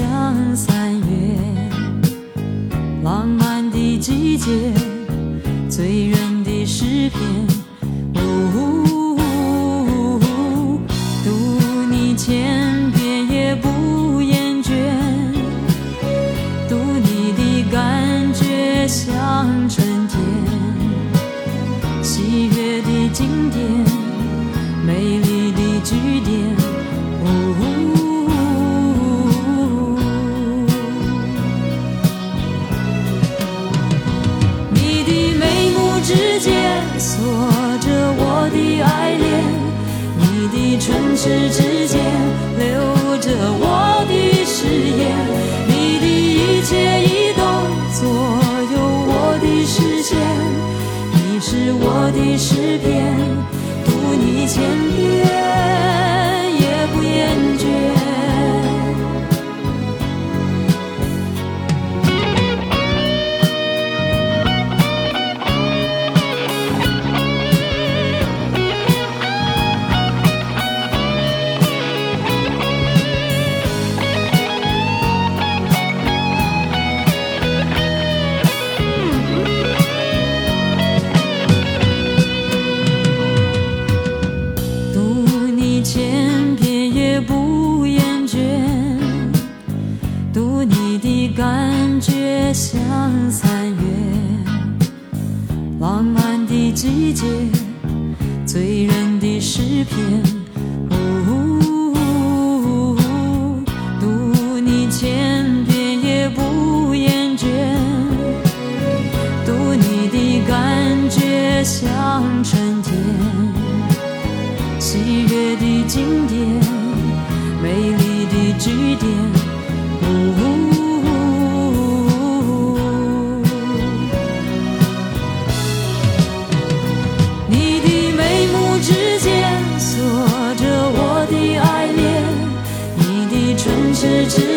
像三月，浪漫的季节，醉人的诗篇。呜，读你千遍也不厌倦，读你的感觉像春天，喜悦的经典，美丽的句点。着我的爱恋，你的唇齿之间留着我的誓言，你的一切移动左右我的视线，你是我的诗篇，千遍也不厌倦，读你的感觉像三月，浪漫的季节，醉人的诗篇。呜，读你千遍也不厌倦。读你的感觉像，喜悦的经典，美丽的句点。呜，你的眉目之间锁着我的爱恋，你的唇齿之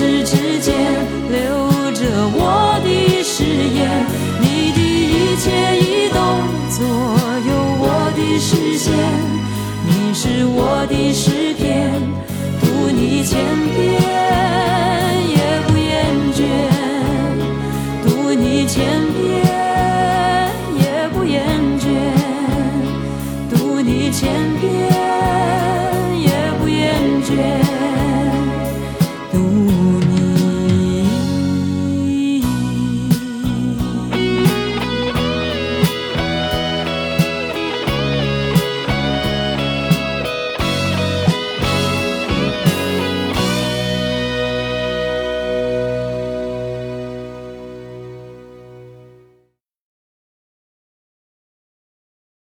时之间留着我的誓言你的一切移动左右我的视线你是我的世